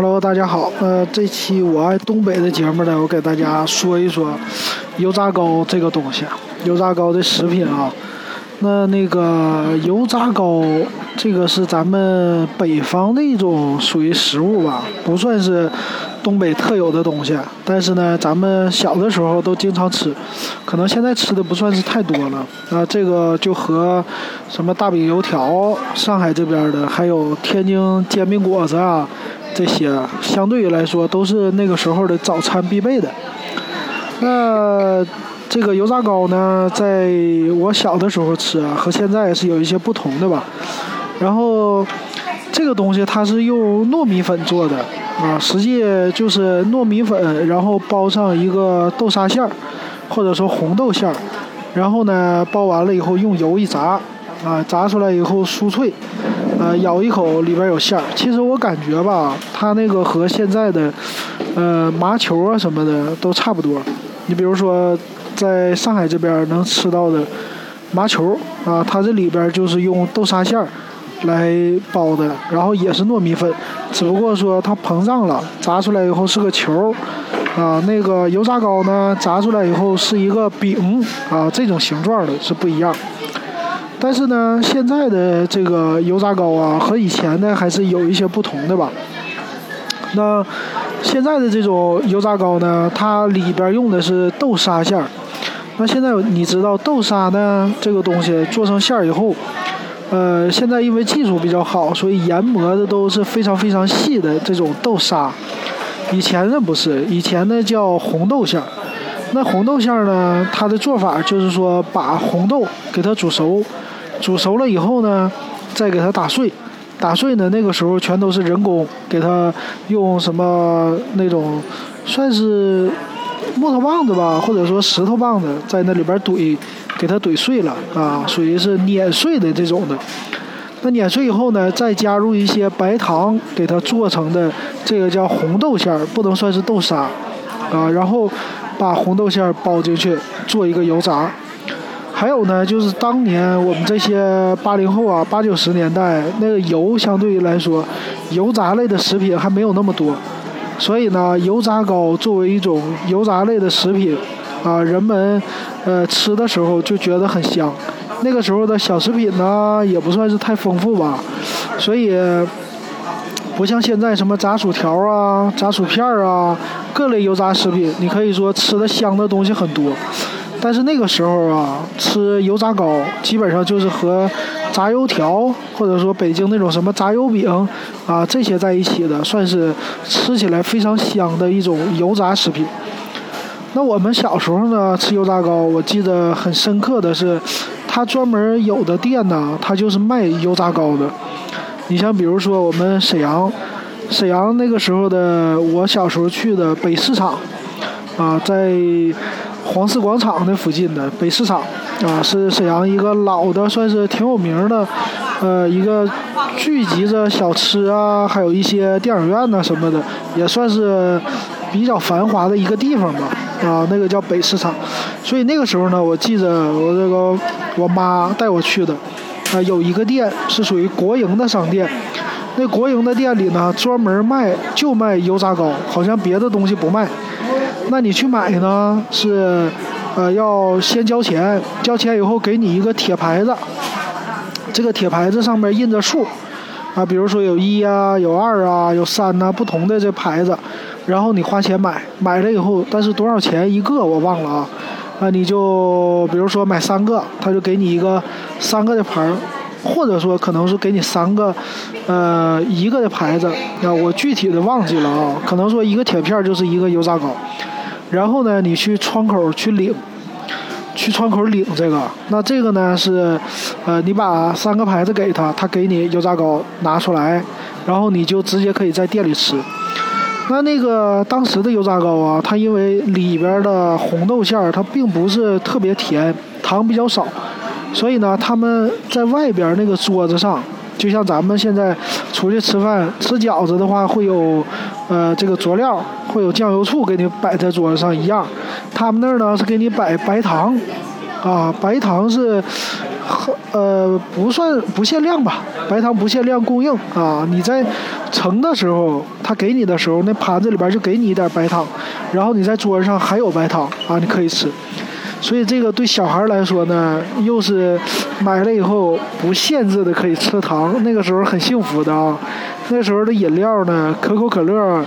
Hello，大家好。呃，这期我爱东北的节目呢，我给大家说一说油炸糕这个东西。油炸糕的食品啊，那那个油炸糕，这个是咱们北方的一种属于食物吧，不算是东北特有的东西。但是呢，咱们小的时候都经常吃，可能现在吃的不算是太多了。啊，这个就和什么大饼油条，上海这边的，还有天津煎饼果子啊。这些相对于来说都是那个时候的早餐必备的。那这个油炸糕呢，在我小的时候吃啊，和现在是有一些不同的吧。然后这个东西它是用糯米粉做的啊，实际就是糯米粉，然后包上一个豆沙馅儿，或者说红豆馅儿，然后呢包完了以后用油一炸啊，炸出来以后酥脆。咬一口里边有馅儿。其实我感觉吧，它那个和现在的，呃，麻球啊什么的都差不多。你比如说，在上海这边能吃到的麻球啊，它这里边就是用豆沙馅儿来包的，然后也是糯米粉，只不过说它膨胀了，炸出来以后是个球啊。那个油炸糕呢，炸出来以后是一个饼啊，这种形状的是不一样。但是呢，现在的这个油炸糕啊，和以前呢还是有一些不同的吧。那现在的这种油炸糕呢，它里边用的是豆沙馅儿。那现在你知道豆沙呢这个东西做成馅儿以后，呃，现在因为技术比较好，所以研磨的都是非常非常细的这种豆沙。以前呢不是，以前呢叫红豆馅儿。那红豆馅儿呢，它的做法就是说把红豆给它煮熟。煮熟了以后呢，再给它打碎，打碎呢，那个时候全都是人工给它用什么那种，算是木头棒子吧，或者说石头棒子，在那里边怼，给它怼碎了啊，属于是碾碎的这种的。那碾碎以后呢，再加入一些白糖，给它做成的这个叫红豆馅儿，不能算是豆沙啊。然后把红豆馅儿包进去，做一个油炸。还有呢，就是当年我们这些八零后啊，八九十年代那个油相对于来说，油炸类的食品还没有那么多，所以呢，油炸糕作为一种油炸类的食品，啊，人们呃吃的时候就觉得很香。那个时候的小食品呢，也不算是太丰富吧，所以不像现在什么炸薯条啊、炸薯片儿啊，各类油炸食品，你可以说吃的香的东西很多。但是那个时候啊，吃油炸糕基本上就是和炸油条，或者说北京那种什么炸油饼啊这些在一起的，算是吃起来非常香的一种油炸食品。那我们小时候呢吃油炸糕，我记得很深刻的是，它专门有的店呢，它就是卖油炸糕的。你像比如说我们沈阳，沈阳那个时候的我小时候去的北市场，啊在。黄寺广场那附近的北市场，啊，是沈阳一个老的，算是挺有名的，呃，一个聚集着小吃啊，还有一些电影院呐什么的，也算是比较繁华的一个地方吧，啊，那个叫北市场。所以那个时候呢，我记着我这个我妈带我去的，啊，有一个店是属于国营的商店，那国营的店里呢，专门卖就卖油炸糕，好像别的东西不卖。那你去买呢？是，呃，要先交钱，交钱以后给你一个铁牌子，这个铁牌子上面印着数，啊，比如说有一啊，有二啊，有三呐，不同的这牌子，然后你花钱买，买了以后，但是多少钱一个我忘了啊，啊，你就比如说买三个，他就给你一个三个的牌。或者说可能是给你三个，呃，一个的牌子啊，我具体的忘记了啊。可能说一个铁片就是一个油炸糕，然后呢，你去窗口去领，去窗口领这个。那这个呢是，呃，你把三个牌子给他，他给你油炸糕拿出来，然后你就直接可以在店里吃。那那个当时的油炸糕啊，它因为里边的红豆馅儿它并不是特别甜，糖比较少。所以呢，他们在外边那个桌子上，就像咱们现在出去吃饭吃饺子的话，会有呃这个佐料，会有酱油醋给你摆在桌子上一样。他们那儿呢是给你摆白糖，啊，白糖是呃不算不限量吧，白糖不限量供应啊。你在盛的时候，他给你的时候，那盘子里边就给你一点白糖，然后你在桌子上还有白糖啊，你可以吃。所以这个对小孩来说呢，又是买了以后不限制的可以吃糖，那个时候很幸福的啊。那时候的饮料呢，可口可乐，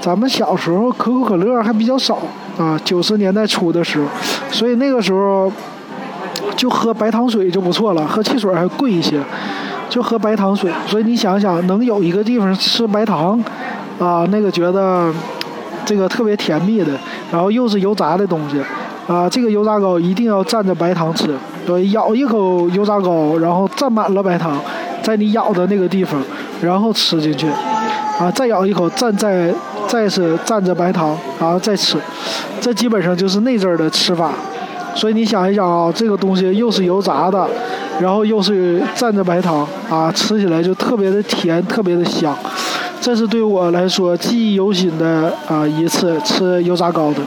咱们小时候可口可乐还比较少啊，九十年代初的时候，所以那个时候就喝白糖水就不错了，喝汽水还贵一些，就喝白糖水。所以你想想，能有一个地方吃白糖，啊，那个觉得这个特别甜蜜的，然后又是油炸的东西。啊，这个油炸糕一定要蘸着白糖吃，对，咬一口油炸糕，然后蘸满了白糖，在你咬的那个地方，然后吃进去，啊，再咬一口，蘸再再是蘸着白糖，然后再吃，这基本上就是那阵儿的吃法。所以你想一想啊，这个东西又是油炸的，然后又是蘸着白糖，啊，吃起来就特别的甜，特别的香。这是对我来说记忆犹新的啊一次吃油炸糕的。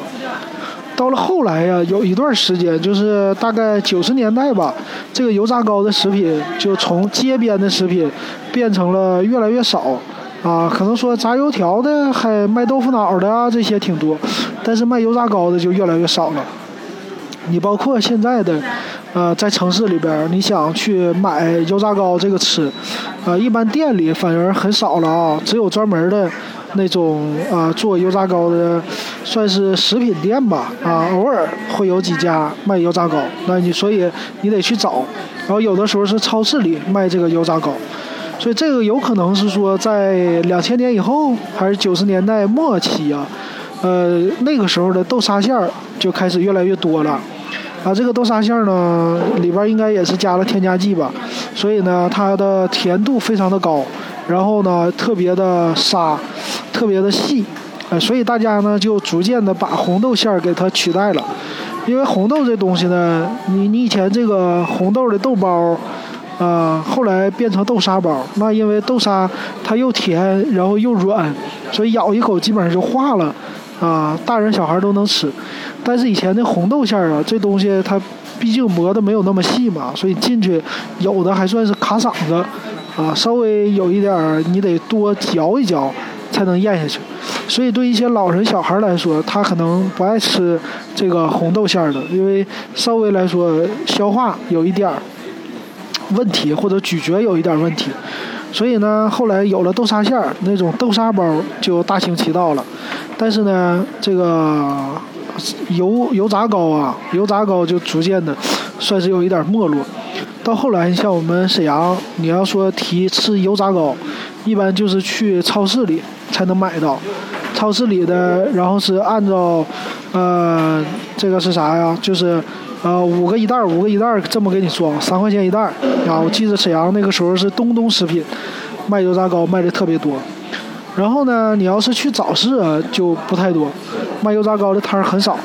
到了后来呀，有一段时间，就是大概九十年代吧，这个油炸糕的食品就从街边的食品变成了越来越少，啊，可能说炸油条的还卖豆腐脑的啊这些挺多，但是卖油炸糕的就越来越少了。你包括现在的，呃，在城市里边，你想去买油炸糕这个吃，啊，一般店里反而很少了啊，只有专门的。那种啊，做油炸糕的，算是食品店吧，啊，偶尔会有几家卖油炸糕，那你所以你得去找，然后有的时候是超市里卖这个油炸糕，所以这个有可能是说在两千年以后，还是九十年代末期啊，呃，那个时候的豆沙馅儿就开始越来越多了，啊，这个豆沙馅儿呢，里边应该也是加了添加剂吧，所以呢，它的甜度非常的高。然后呢，特别的沙，特别的细，呃，所以大家呢就逐渐的把红豆馅儿给它取代了，因为红豆这东西呢，你你以前这个红豆的豆包，啊，后来变成豆沙包，那因为豆沙它又甜，然后又软，所以咬一口基本上就化了，啊，大人小孩都能吃，但是以前的红豆馅儿啊，这东西它毕竟磨的没有那么细嘛，所以进去有的还算是卡嗓子。啊，稍微有一点儿，你得多嚼一嚼才能咽下去。所以对一些老人、小孩来说，他可能不爱吃这个红豆馅儿的，因为稍微来说消化有一点儿问题，或者咀嚼有一点问题。所以呢，后来有了豆沙馅儿，那种豆沙包就大行其道了。但是呢，这个油油炸糕啊，油炸糕就逐渐的算是有一点没落。到后来，像我们沈阳，你要说提吃油炸糕，一般就是去超市里才能买到。超市里的，然后是按照，呃，这个是啥呀？就是，呃，五个一袋五个一袋这么给你装，三块钱一袋啊。我记得沈阳那个时候是东东食品卖油炸糕卖的特别多。然后呢，你要是去早市啊就不太多，卖油炸糕的摊儿很少。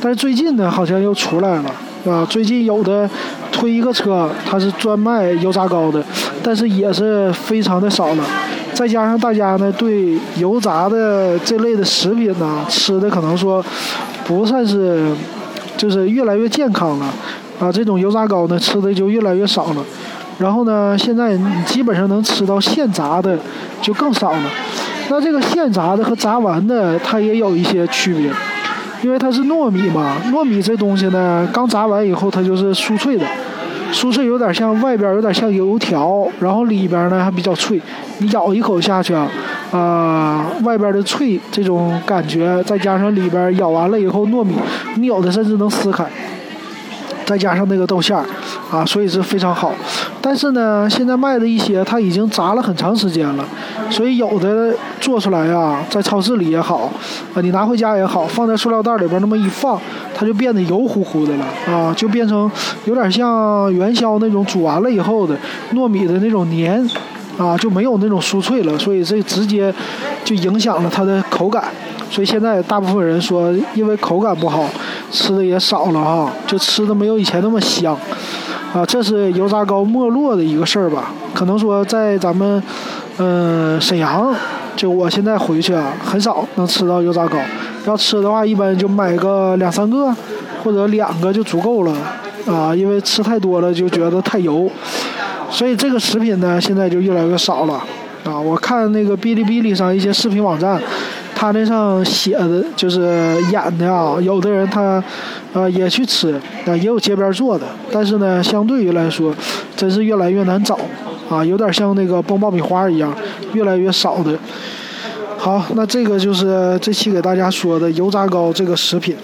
但是最近呢，好像又出来了。啊，最近有的推一个车，它是专卖油炸糕的，但是也是非常的少了。再加上大家呢对油炸的这类的食品呢吃的可能说不算是，就是越来越健康了。啊，这种油炸糕呢吃的就越来越少了。然后呢，现在你基本上能吃到现炸的就更少了。那这个现炸的和炸完的它也有一些区别。因为它是糯米嘛，糯米这东西呢，刚炸完以后它就是酥脆的，酥脆有点像外边有点像油条，然后里边呢还比较脆，你咬一口下去啊，啊，外边的脆这种感觉，再加上里边咬完了以后糯米，你有的甚至能撕开。再加上那个豆馅儿，啊，所以是非常好。但是呢，现在卖的一些，它已经炸了很长时间了，所以有的做出来呀，在超市里也好，啊，你拿回家也好，放在塑料袋里边那么一放，它就变得油乎乎的了，啊，就变成有点像元宵那种煮完了以后的糯米的那种黏，啊，就没有那种酥脆了，所以这直接就影响了它的口感。所以现在大部分人说，因为口感不好。吃的也少了哈，就吃的没有以前那么香，啊，这是油炸糕没落的一个事儿吧？可能说在咱们，嗯，沈阳，就我现在回去啊，很少能吃到油炸糕。要吃的话，一般就买个两三个，或者两个就足够了，啊，因为吃太多了就觉得太油。所以这个食品呢，现在就越来越少了。啊。我看那个哔哩哔哩上一些视频网站，他那上写的就是演的啊，有的人他呃也去吃，啊也有街边做的，但是呢，相对于来说，真是越来越难找啊，有点像那个爆爆米花一样，越来越少的。好，那这个就是这期给大家说的油炸糕这个食品。